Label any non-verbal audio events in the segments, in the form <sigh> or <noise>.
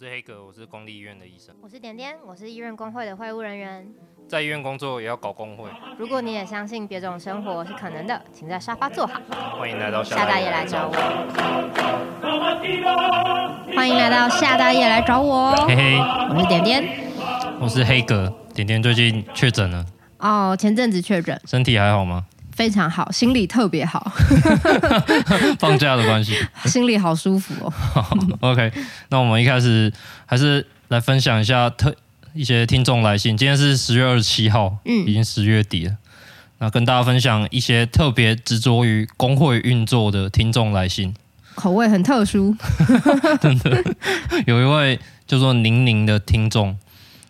我是黑格，我是公立医院的医生。我是点点，我是医院工会的会务人员。在医院工作也要搞工会。如果你也相信别种生活是可能的，请在沙发坐好。欢迎来到夏大爷来找我。欢迎来到夏大爷来找我。嘿嘿，我是点点，我是黑格。点点最近确诊了。哦，前阵子确诊。身体还好吗？非常好，心里特别好。<laughs> 放假的关系，<laughs> 心里好舒服哦。<laughs> OK，那我们一开始还是来分享一下特一些听众来信。今天是十月二十七号，嗯，已经十月底了。那跟大家分享一些特别执着于工会运作的听众来信，口味很特殊。真的，有一位叫做宁宁的听众，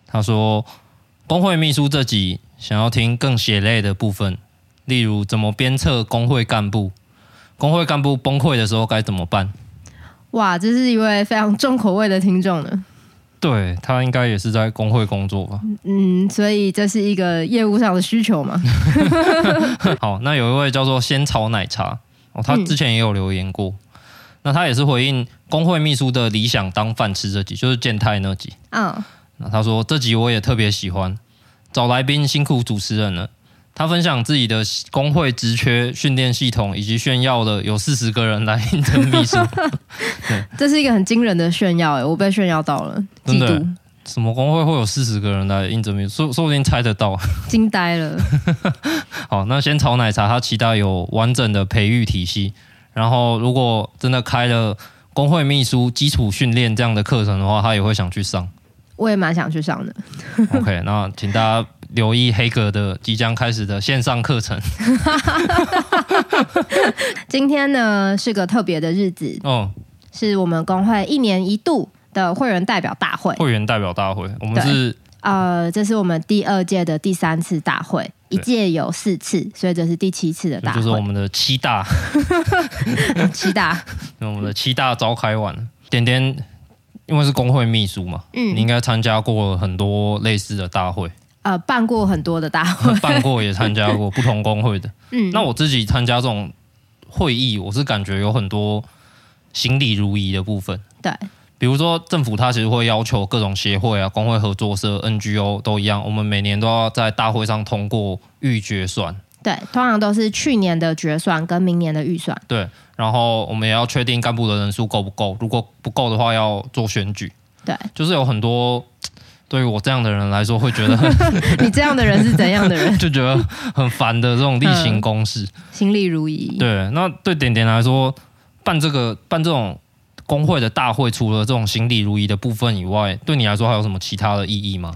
他说工会秘书这集想要听更血泪的部分。例如，怎么鞭策工会干部？工会干部崩溃的时候该怎么办？哇，这是一位非常重口味的听众呢。对，他应该也是在工会工作吧？嗯，所以这是一个业务上的需求嘛。<laughs> 好，那有一位叫做仙草奶茶哦，他之前也有留言过。嗯、那他也是回应工会秘书的理想当饭吃这集，就是健太那集。嗯。那他说这集我也特别喜欢，找来宾辛苦主持人了。他分享自己的工会职缺训练系统，以及炫耀了有四十个人来 <laughs> 应征秘书。<laughs> 这是一个很惊人的炫耀，哎，我被炫耀到了，真的。什么工会会有四十个人来应征秘书？说说不定猜得到，<laughs> 惊呆了。好，那先炒奶茶，他期待有完整的培育体系。然后，如果真的开了工会秘书基础训练这样的课程的话，他也会想去上。我也蛮想去上的。OK，那请大家。留意黑格的即将开始的线上课程。<laughs> 今天呢是个特别的日子哦，是我们工会一年一度的会员代表大会。会员代表大会，我们是呃，这是我们第二届的第三次大会，一届有四次，所以这是第七次的大会，就是我们的七大，<laughs> 七大，<laughs> 我们的七大召开完了。点点，因为是工会秘书嘛，嗯，你应该参加过很多类似的大会。呃，办过很多的大会，<laughs> 办过也参加过不同工会的。<laughs> 嗯，那我自己参加这种会议，我是感觉有很多行礼如仪的部分。对，比如说政府它其实会要求各种协会啊、工会合作社、NGO 都一样，我们每年都要在大会上通过预决算。对，通常都是去年的决算跟明年的预算。对，然后我们也要确定干部的人数够不够，如果不够的话，要做选举。对，就是有很多。对于我这样的人来说，会觉得 <laughs> 你这样的人是怎样的人？<laughs> 就觉得很烦的这种例行公事，行礼如仪。对，那对点点来说，办这个办这种工会的大会，除了这种行礼如仪的部分以外，对你来说还有什么其他的意义吗？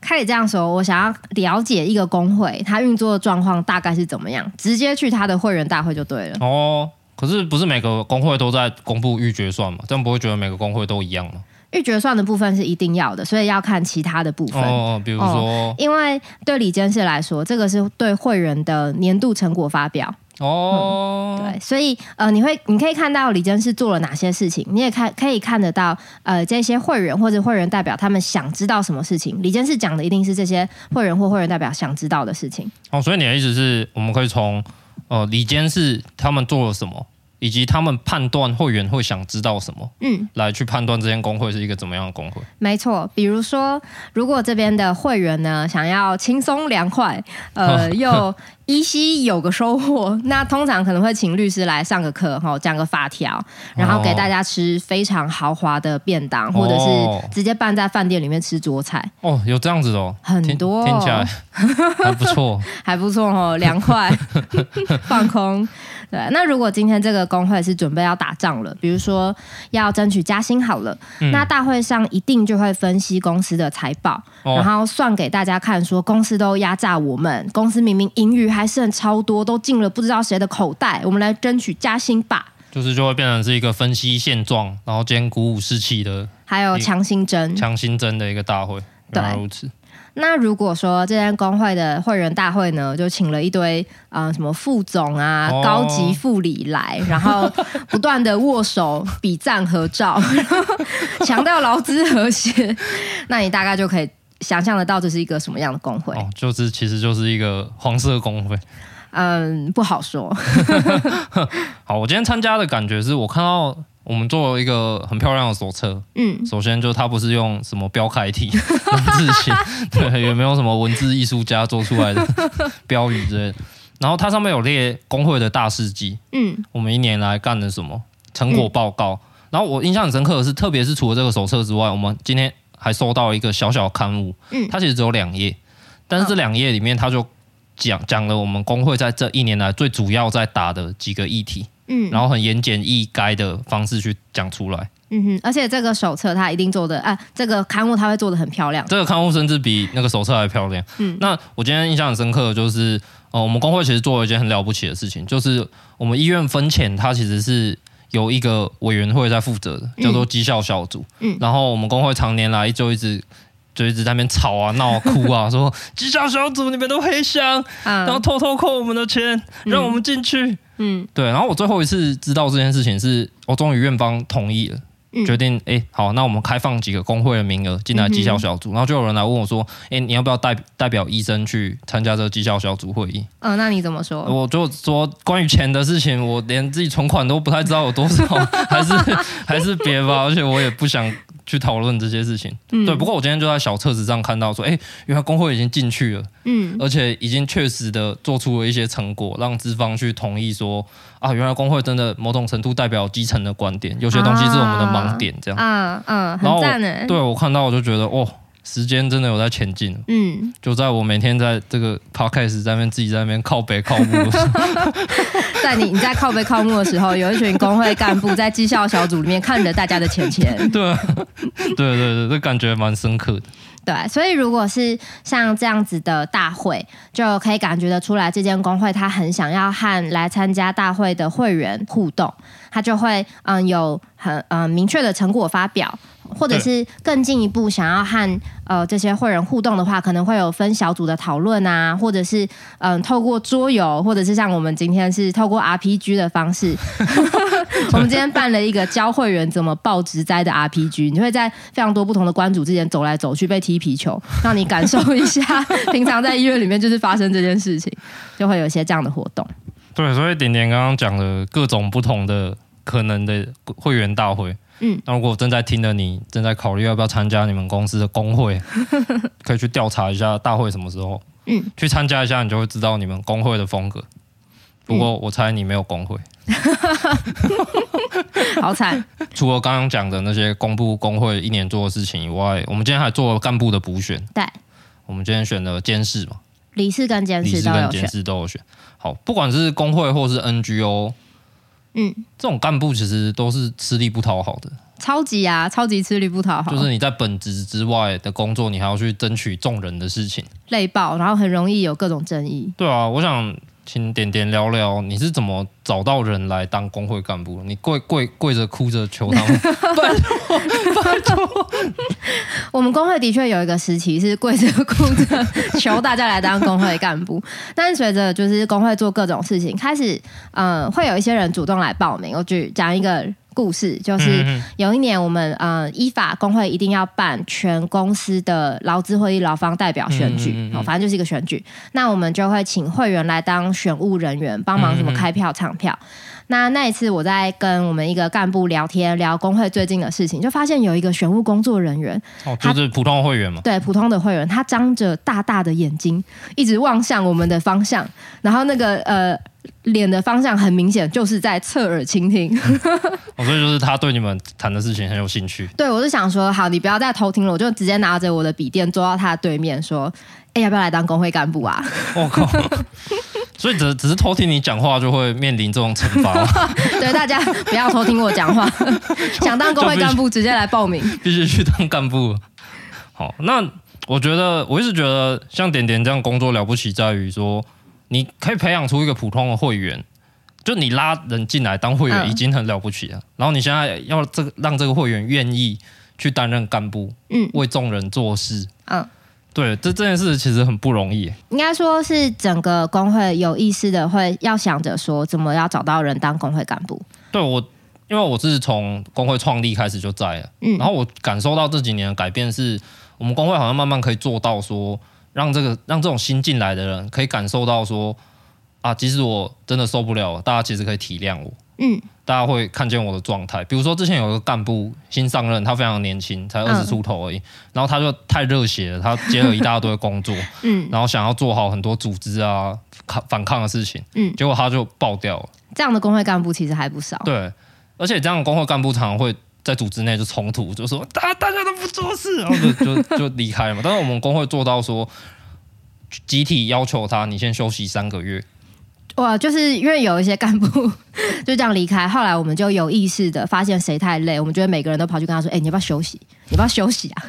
开始这样说，我想要了解一个工会它运作的状况大概是怎么样，直接去他的会员大会就对了。哦，可是不是每个工会都在公布预决算嘛？这样不会觉得每个工会都一样吗？预决算的部分是一定要的，所以要看其他的部分。哦，比如说，哦、因为对李监事来说，这个是对会员的年度成果发表。哦、嗯，对，所以呃，你会你可以看到李监事做了哪些事情，你也看可以看得到呃，这些会员或者会员代表他们想知道什么事情，李监事讲的一定是这些会员或会员代表想知道的事情。哦，所以你的意思是我们可以从呃李监事他们做了什么？以及他们判断会员会想知道什么，嗯，来去判断这间工会是一个怎么样的工会。没错，比如说，如果这边的会员呢想要轻松凉快，呃，<laughs> 又依稀有个收获，那通常可能会请律师来上个课，哈，讲个法条，然后给大家吃非常豪华的便当，或者是直接办在饭店里面吃桌菜。哦，有这样子的哦，很多，听起来还不错，<laughs> 还不错哦，凉快，<laughs> 放空。对，那如果今天这个工会是准备要打仗了，比如说要争取加薪好了，嗯、那大会上一定就会分析公司的财报，哦、然后算给大家看，说公司都压榨我们，公司明明盈余还剩超多，都进了不知道谁的口袋，我们来争取加薪吧。就是就会变成是一个分析现状，然后兼鼓舞士气的，还有强心针，强心针的一个大会，原来如此。那如果说这间工会的会员大会呢，就请了一堆啊、呃、什么副总啊、哦、高级副理来，然后不断的握手、比赞、合照，<laughs> 强调劳资和谐，那你大概就可以想象得到这是一个什么样的工会？哦，就是其实就是一个黄色工会。嗯，不好说。<laughs> 好，我今天参加的感觉是我看到我们做了一个很漂亮的手册。嗯，首先就它不是用什么标楷体 <laughs> 字写，<laughs> 对，也没有什么文字艺术家做出来的标语之类的。然后它上面有列工会的大事迹，嗯，我们一年来干了什么成果报告。嗯、然后我印象很深刻的是，特别是除了这个手册之外，我们今天还收到一个小小的刊物，嗯，它其实只有两页，但是这两页里面它就讲讲了我们工会在这一年来最主要在打的几个议题，嗯，然后很言简意赅的方式去讲出来，嗯哼，而且这个手册它一定做的，啊，这个刊物它会做的很漂亮，这个刊物甚至比那个手册还漂亮，嗯，那我今天印象很深刻的就是。哦，我们工会其实做了一件很了不起的事情，就是我们医院分钱，它其实是有一个委员会在负责的，叫做绩效小组。嗯，然后我们工会常年来就一直就一直在那边吵啊、闹啊、哭啊，<laughs> 说绩效小组你们都黑箱，然后偷偷扣我们的钱，让我们进去。嗯，对。然后我最后一次知道这件事情是，我终于院方同意了。决定哎，好，那我们开放几个工会的名额进来绩效小组，嗯、然后就有人来问我说，哎，你要不要代代表医生去参加这个绩效小组会议？嗯、呃，那你怎么说？我就说关于钱的事情，我连自己存款都不太知道有多少，<laughs> 还是还是别吧，而且我也不想。去讨论这些事情，嗯、对。不过我今天就在小册子上看到说，哎，原来工会已经进去了，嗯，而且已经确实的做出了一些成果，让资方去同意说，啊，原来工会真的某种程度代表基层的观点，有些东西是我们的盲点，这样，啊嗯，很赞呢。对我看到我就觉得，哦。时间真的有在前进，嗯，就在我每天在这个 podcast 在那边自己在那边靠北靠木。<laughs> 在你你在靠北靠木的时候，有一群工会干部在绩效小组里面看着大家的钱钱，<laughs> 对，对对对，这感觉蛮深刻的。对，所以如果是像这样子的大会，就可以感觉得出来，这间工会他很想要和来参加大会的会员互动，他就会嗯有很嗯明确的成果发表。或者是更进一步想要和呃这些会员互动的话，可能会有分小组的讨论啊，或者是嗯、呃、透过桌游，或者是像我们今天是透过 RPG 的方式，<laughs> 我们今天办了一个教会员怎么报职灾的 RPG，你会在非常多不同的关主之间走来走去，被踢皮球，让你感受一下 <laughs> 平常在医院里面就是发生这件事情，就会有一些这样的活动。对，所以点点刚刚讲的各种不同的可能的会员大会。嗯，那如果正在听的你正在考虑要不要参加你们公司的工会，<laughs> 可以去调查一下大会什么时候，嗯，去参加一下，你就会知道你们工会的风格。不过我猜你没有工会，嗯、<laughs> 好惨。除了刚刚讲的那些公布工会一年做的事情以外，我们今天还做了干部的补选。对，我们今天选了监事嘛，理事跟监事都有选，监事都有选。好，不管是工会或是 NGO。嗯，这种干部其实都是吃力不讨好的，超级啊，超级吃力不讨好。就是你在本职之外的工作，你还要去争取众人的事情，累爆，然后很容易有各种争议。对啊，我想。请点点聊聊，你是怎么找到人来当工会干部？你跪跪跪着哭着求他们，拜 <laughs> 托拜托。我们工会的确有一个时期是跪着哭着求大家来当工会干部，但是随着就是工会做各种事情，开始嗯、呃，会有一些人主动来报名。我举讲一个。故事就是有一年，我们呃依法工会一定要办全公司的劳资会议劳方代表选举，哦，反正就是一个选举。那我们就会请会员来当选务人员，帮忙什么开票、唱票。那那一次我在跟我们一个干部聊天，聊工会最近的事情，就发现有一个选务工作人员，哦，就是普通会员嘛，对，普通的会员，他张着大大的眼睛，一直望向我们的方向，然后那个呃。脸的方向很明显，就是在侧耳倾听。<laughs> 哦，所以就是他对你们谈的事情很有兴趣。<laughs> 对，我是想说，好，你不要再偷听了，我就直接拿着我的笔电坐到他的对面，说：“哎，要不要来当工会干部啊？”我靠！所以只只是偷听你讲话，就会面临这种惩罚。<laughs> 对，大家不要偷听我讲话。<laughs> 想当工会干部，直接来报名，<laughs> 必须去当干部。好，那我觉得我一直觉得像点点这样工作了不起，在于说。你可以培养出一个普通的会员，就你拉人进来当会员已经很了不起了。嗯、然后你现在要这个让这个会员愿意去担任干部，嗯，为众人做事，嗯，对，这这件事其实很不容易。应该说是整个工会有意识的会要想着说，怎么要找到人当工会干部。对我，因为我是从工会创立开始就在了，嗯，然后我感受到这几年的改变是，我们工会好像慢慢可以做到说。让这个让这种新进来的人可以感受到说啊，即使我真的受不了，大家其实可以体谅我，嗯，大家会看见我的状态。比如说之前有一个干部新上任，他非常年轻，才二十出头而已，嗯、然后他就太热血了，他接了一大堆工作，<laughs> 嗯，然后想要做好很多组织啊抗反抗的事情，嗯，结果他就爆掉了。这样的工会干部其实还不少，对，而且这样的工会干部常常会在组织内就冲突，就说大大家都不做事，然后就就就离开了嘛。但是我们工会做到说，集体要求他，你先休息三个月。哇，就是因为有一些干部 <laughs> 就这样离开，后来我们就有意识的发现谁太累，我们觉得每个人都跑去跟他说：“哎、欸，你要不要休息？你要不要休息啊？”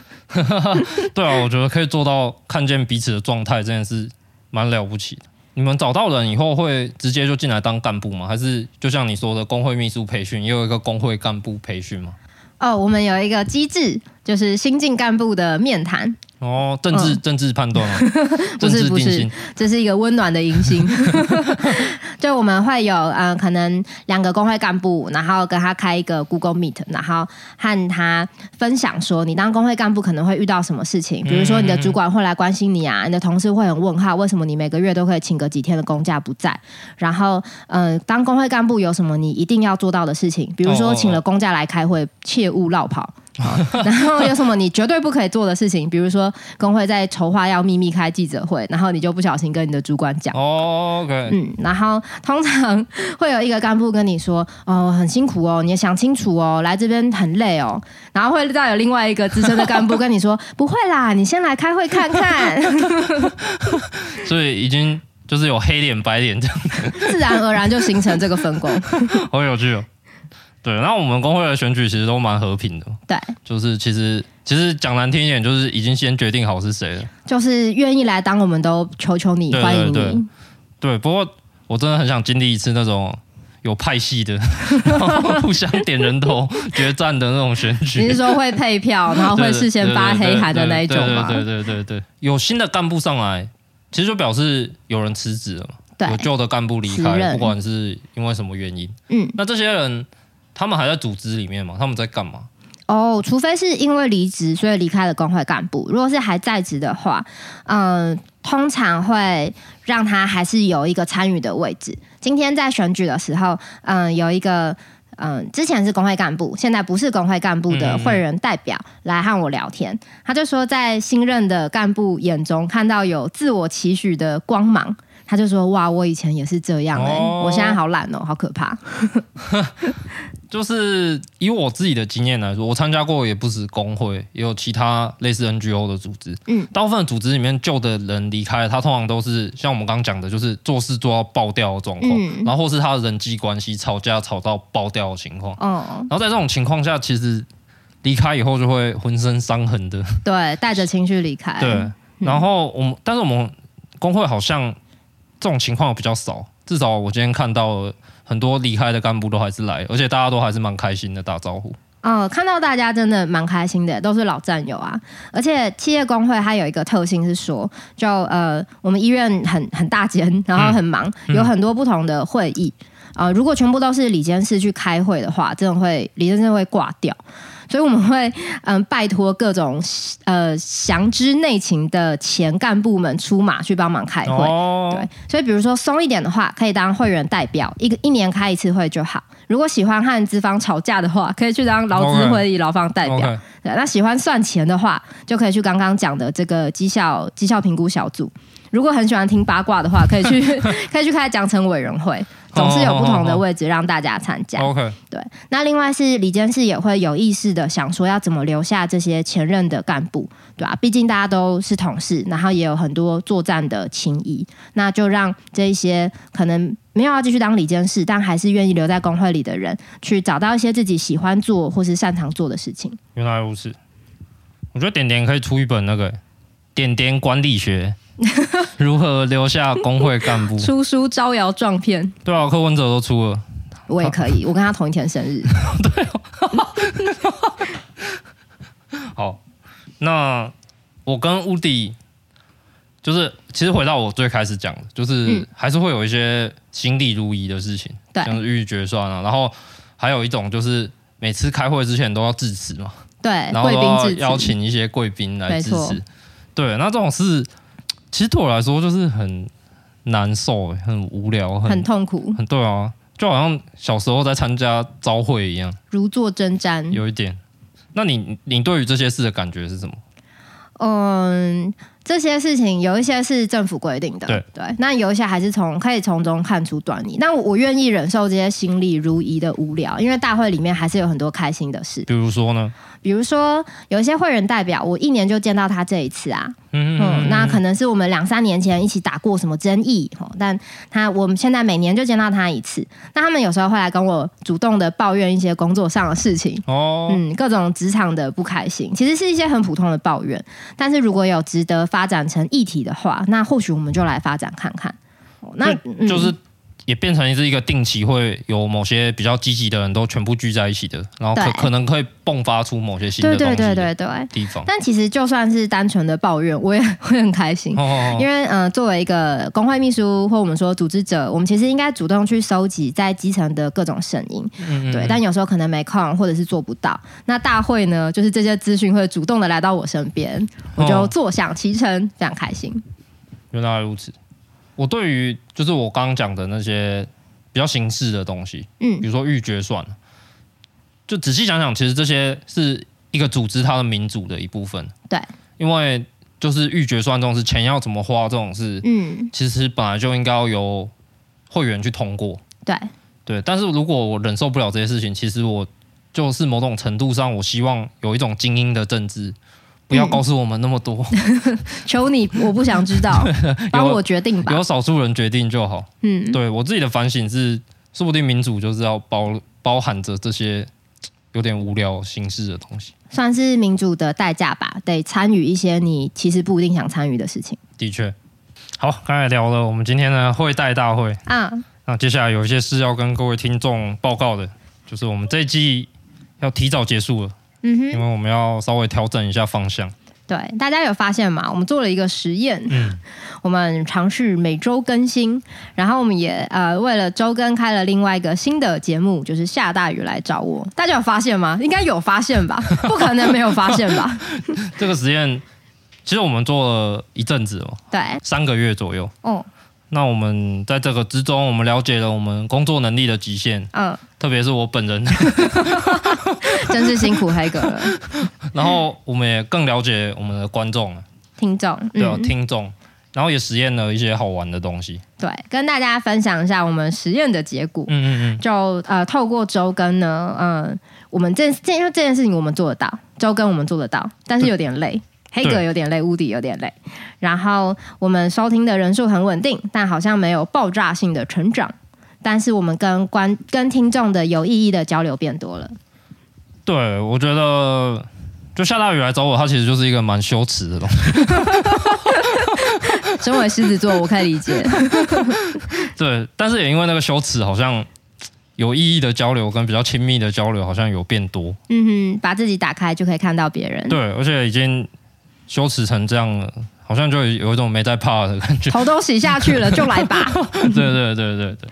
<laughs> 对啊，我觉得可以做到看见彼此的状态，这件事蛮了不起的。你们找到人以后会直接就进来当干部吗？还是就像你说的工会秘书培训，也有一个工会干部培训吗？哦，我们有一个机制，就是新进干部的面谈。哦，政治、嗯、政治判断啊，<laughs> 不是不是，这是一个温暖的迎新。<laughs> 就我们会有呃，可能两个工会干部，然后跟他开一个 Google Meet，然后和他分享说，你当工会干部可能会遇到什么事情，比如说你的主管会来关心你啊，你的同事会很问号，为什么你每个月都可以请个几天的公假不在？然后呃，当工会干部有什么你一定要做到的事情？比如说请了公假来开会，切勿落跑。<laughs> 然后有什么你绝对不可以做的事情？比如说工会在筹划要秘密开记者会，然后你就不小心跟你的主管讲。哦，OK。嗯，然后通常会有一个干部跟你说：“哦，很辛苦哦，你要想清楚哦，来这边很累哦。”然后会再有另外一个资深的干部跟你说：“不会啦，你先来开会看看。<laughs> ”所以已经就是有黑脸白脸这样，<laughs> 自然而然就形成这个分工，好有趣哦。对，然后我们工会的选举其实都蛮和平的。对，就是其实其实讲难听一点，就是已经先决定好是谁了。就是愿意来当，我们都求求你，欢迎你。对，对，不过我真的很想经历一次那种有派系的，<laughs> 然后互相点人头决战的那种选举。你是说会配票，<laughs> 然后会事先发黑函的那一种吗？对对对对对，有新的干部上来，其实就表示有人辞职了嘛。有旧的干部离开，不管是因为什么原因。嗯，那这些人。他们还在组织里面吗？他们在干嘛？哦，除非是因为离职所以离开了工会干部。如果是还在职的话，嗯、呃，通常会让他还是有一个参与的位置。今天在选举的时候，嗯、呃，有一个嗯、呃，之前是工会干部，现在不是工会干部的会员代表来和我聊天。他就说，在新任的干部眼中看到有自我期许的光芒。他就说：“哇，我以前也是这样哎、欸，哦、我现在好懒哦，好可怕。<laughs> ”就是以我自己的经验来说，我参加过也不止工会，也有其他类似 NGO 的组织。嗯，大部分的组织里面旧的人离开，他通常都是像我们刚刚讲的，就是做事做到爆掉的状况，嗯、然后或是他的人际关系吵架吵到爆掉的情况。嗯，然后在这种情况下，其实离开以后就会浑身伤痕的。对，带着情绪离开。对，然后我们，嗯、但是我们工会好像。这种情况比较少，至少我今天看到很多离开的干部都还是来，而且大家都还是蛮开心的打招呼。哦，看到大家真的蛮开心的，都是老战友啊。而且企业工会它有一个特性是说，就呃，我们医院很很大间，然后很忙，嗯、有很多不同的会议啊、呃。如果全部都是李监事去开会的话，真的会李监事会挂掉。所以我们会嗯拜托各种呃详知内情的前干部们出马去帮忙开会，哦、对。所以比如说松一点的话，可以当会员代表，一个一年开一次会就好。如果喜欢和资方吵架的话，可以去当劳资会议劳方代表。对，那喜欢算钱的话，就可以去刚刚讲的这个绩效绩效评估小组。如果很喜欢听八卦的话，可以去 <laughs> 可以去开奖惩委员会。总是有不同的位置让大家参加。OK，对。那另外是李监事也会有意识的想说要怎么留下这些前任的干部，对吧？毕竟大家都是同事，然后也有很多作战的情谊，那就让这一些可能没有要继续当理监事，但还是愿意留在工会里的人，去找到一些自己喜欢做或是擅长做的事情。原来如此，我觉得点点可以出一本那个点点管理学。<laughs> 如何留下工会干部？<laughs> 出书招摇撞骗。对啊，柯文哲都出了，我也可以。我跟他同一天生日。<laughs> 对、哦。好，那我跟乌迪就是，其实回到我最开始讲的，就是还是会有一些心力如仪的事情，像是预决算啊，然后还有一种就是每次开会之前都要致辞嘛，对，然后邀请一些贵宾来致辞，错对，那这种事。其实对我来说就是很难受，很无聊，很，很痛苦。很对啊，就好像小时候在参加招会一样，如坐针毡，有一点。那你你对于这些事的感觉是什么？嗯。这些事情有一些是政府规定的，对对，那有一些还是从可以从中看出端倪。那我愿意忍受这些心力如一的无聊，因为大会里面还是有很多开心的事。比如说呢？比如说有一些会员代表，我一年就见到他这一次啊。嗯，嗯，那可能是我们两三年前一起打过什么争议，但他我们现在每年就见到他一次。那他们有时候会来跟我主动的抱怨一些工作上的事情哦，嗯，各种职场的不开心，其实是一些很普通的抱怨。但是如果有值得发展成议题的话，那或许我们就来发展看看。那就是。嗯也变成是一个定期会有某些比较积极的人都全部聚在一起的，然后可可能可以迸发出某些新的东西对对对对对地方。但其实就算是单纯的抱怨，我也 <laughs> 会很开心，哦哦哦因为嗯、呃，作为一个工会秘书或我们说组织者，我们其实应该主动去收集在基层的各种声音，嗯嗯对。但有时候可能没空，或者是做不到。那大会呢，就是这些资讯会主动的来到我身边，我就坐享其成，非常开心。原来如此。我对于就是我刚刚讲的那些比较形式的东西，嗯，比如说预决算，就仔细想想，其实这些是一个组织它的民主的一部分，对，因为就是预决算这种事，钱要怎么花这种事，嗯，其实本来就应该要由会员去通过，对，对，但是如果我忍受不了这些事情，其实我就是某种程度上，我希望有一种精英的政治。不要告诉我们那么多，嗯、求你，我不想知道，<laughs> 帮我决定吧。由少数人决定就好。嗯，对我自己的反省是，说不定民主就是要包包含着这些有点无聊形式的东西，算是民主的代价吧。得参与一些你其实不一定想参与的事情。的确，好，刚才聊了我们今天的会代大会啊，那接下来有一些事要跟各位听众报告的，就是我们这一季要提早结束了。嗯哼，因为我们要稍微调整一下方向。对，大家有发现吗？我们做了一个实验，嗯，我们尝试每周更新，然后我们也呃为了周更开了另外一个新的节目，就是下大雨来找我。大家有发现吗？应该有发现吧？<laughs> 不可能没有发现吧？这个实验其实我们做了一阵子哦，对，三个月左右。哦。那我们在这个之中，我们了解了我们工作能力的极限。嗯，特别是我本人，<laughs> 真是辛苦黑哥了。<laughs> 然后我们也更了解我们的观众、听众，对、嗯，听众。然后也实验了一些好玩的东西。对，跟大家分享一下我们实验的结果。嗯嗯嗯。就呃，透过周更呢，嗯、呃，我们这这这件事情我们做得到，周更我们做得到，但是有点累。黑格有点累，乌迪有点累，然后我们收听的人数很稳定，但好像没有爆炸性的成长。但是我们跟观跟听众的有意义的交流变多了。对，我觉得就下大雨来找我，它其实就是一个蛮羞耻的东西。<laughs> 身为狮子座，我可以理解。<laughs> 对，但是也因为那个羞耻，好像有意义的交流跟比较亲密的交流好像有变多。嗯哼，把自己打开就可以看到别人。对，而且已经。羞耻成这样了，好像就有一种没在怕的感觉。头都洗下去了，就来吧。对对对对对。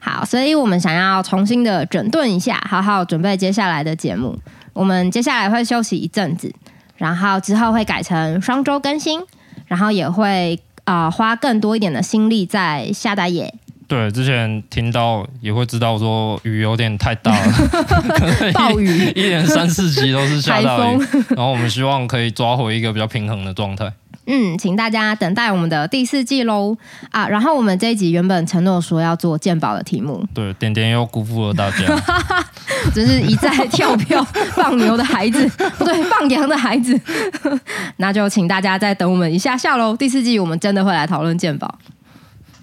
好，所以我们想要重新的整顿一下，好好准备接下来的节目。我们接下来会休息一阵子，然后之后会改成双周更新，然后也会啊、呃、花更多一点的心力在下大夜。对，之前听到也会知道说雨有点太大了，<laughs> 暴雨一连三四集都是下大雨，<laughs> 然后我们希望可以抓回一个比较平衡的状态。嗯，请大家等待我们的第四季喽啊！然后我们这一集原本承诺说要做鉴宝的题目，对，点点又辜负了大家，<laughs> 真是一再跳票放牛的孩子，不对，放羊的孩子，那就请大家再等我们一下下喽。第四季我们真的会来讨论健保。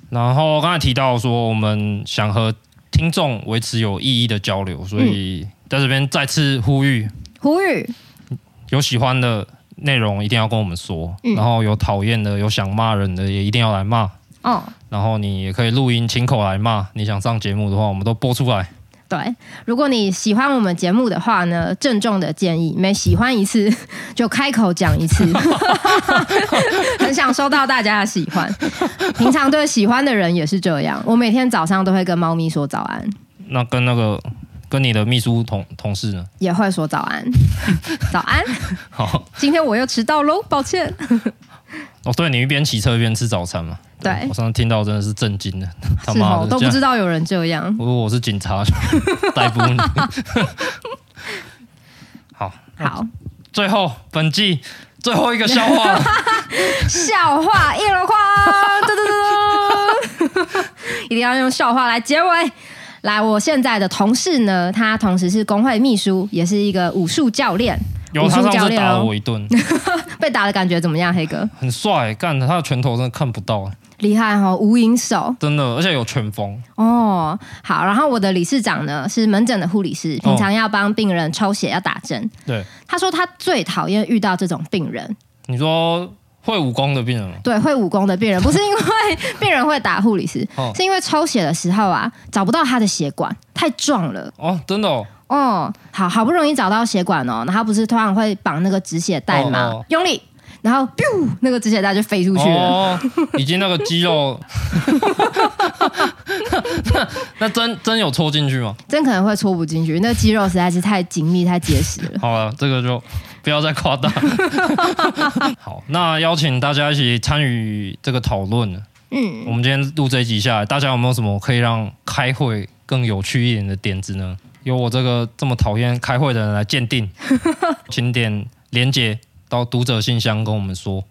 然后刚才提到说，我们想和听众维持有意义的交流，所以在这边再次呼吁，呼吁有喜欢的内容一定要跟我们说，嗯、然后有讨厌的、有想骂人的也一定要来骂哦。然后你也可以录音亲口来骂，你想上节目的话，我们都播出来。对，如果你喜欢我们节目的话呢，郑重的建议，每喜欢一次 <laughs> 就开口讲一次，<laughs> 很想收到大家的喜欢。平常对喜欢的人也是这样，我每天早上都会跟猫咪说早安。那跟那个跟你的秘书同同事呢？也会说早安，<laughs> 早安。好，今天我又迟到喽，抱歉。哦，对，你一边骑车一边吃早餐吗？对，我上次听到真的是震惊的，他妈的都不知道有人这样。如果我是警察，<laughs> 逮捕你。<laughs> 好，好，最后本季最后一个笑话，<laughs> 笑话一箩筐，嘟嘟嘟，一定要用笑话来结尾。来，我现在的同事呢，他同时是工会秘书，也是一个武术教练。有他上次打了我一顿，被打的感觉怎么样？黑哥很帅，干他的拳头真的看不到，厉害哦，无影手，真的，而且有拳风哦。好，然后我的理事长呢是门诊的护理师，平常要帮病人抽血要打针。对，他说他最讨厌遇到这种病人。你说会武功的病人吗？对，会武功的病人，<laughs> 不是因为 <laughs> 病人会打护理师，哦、是因为抽血的时候啊找不到他的血管，太壮了。哦，真的哦。哦，好好不容易找到血管哦，然后不是突然会绑那个止血带吗？哦哦用力，然后 biu 那个止血带就飞出去了。哦，已经那个肌肉，<laughs> 那针针有戳进去吗？针可能会戳不进去，那个肌肉实在是太紧密、太结实了。好了，这个就不要再夸大。<laughs> 好，那邀请大家一起参与这个讨论。嗯，我们今天录这一集下来，大家有没有什么可以让开会更有趣一点的点子呢？由我这个这么讨厌开会的人来鉴定，<laughs> 请点连结到读者信箱跟我们说。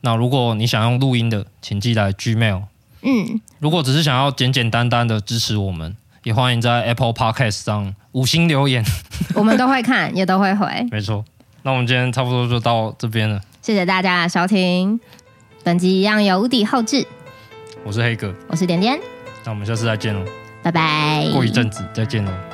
那如果你想用录音的，请寄来 Gmail。嗯，如果只是想要简简单单的支持我们，也欢迎在 Apple Podcast 上五星留言，我们都会看，也都会回。没错，那我们今天差不多就到这边了。谢谢大家的收听，本集一样有无敌后置。我是黑哥，我是点点，那我们下次再见喽，拜拜。过一阵子再见喽。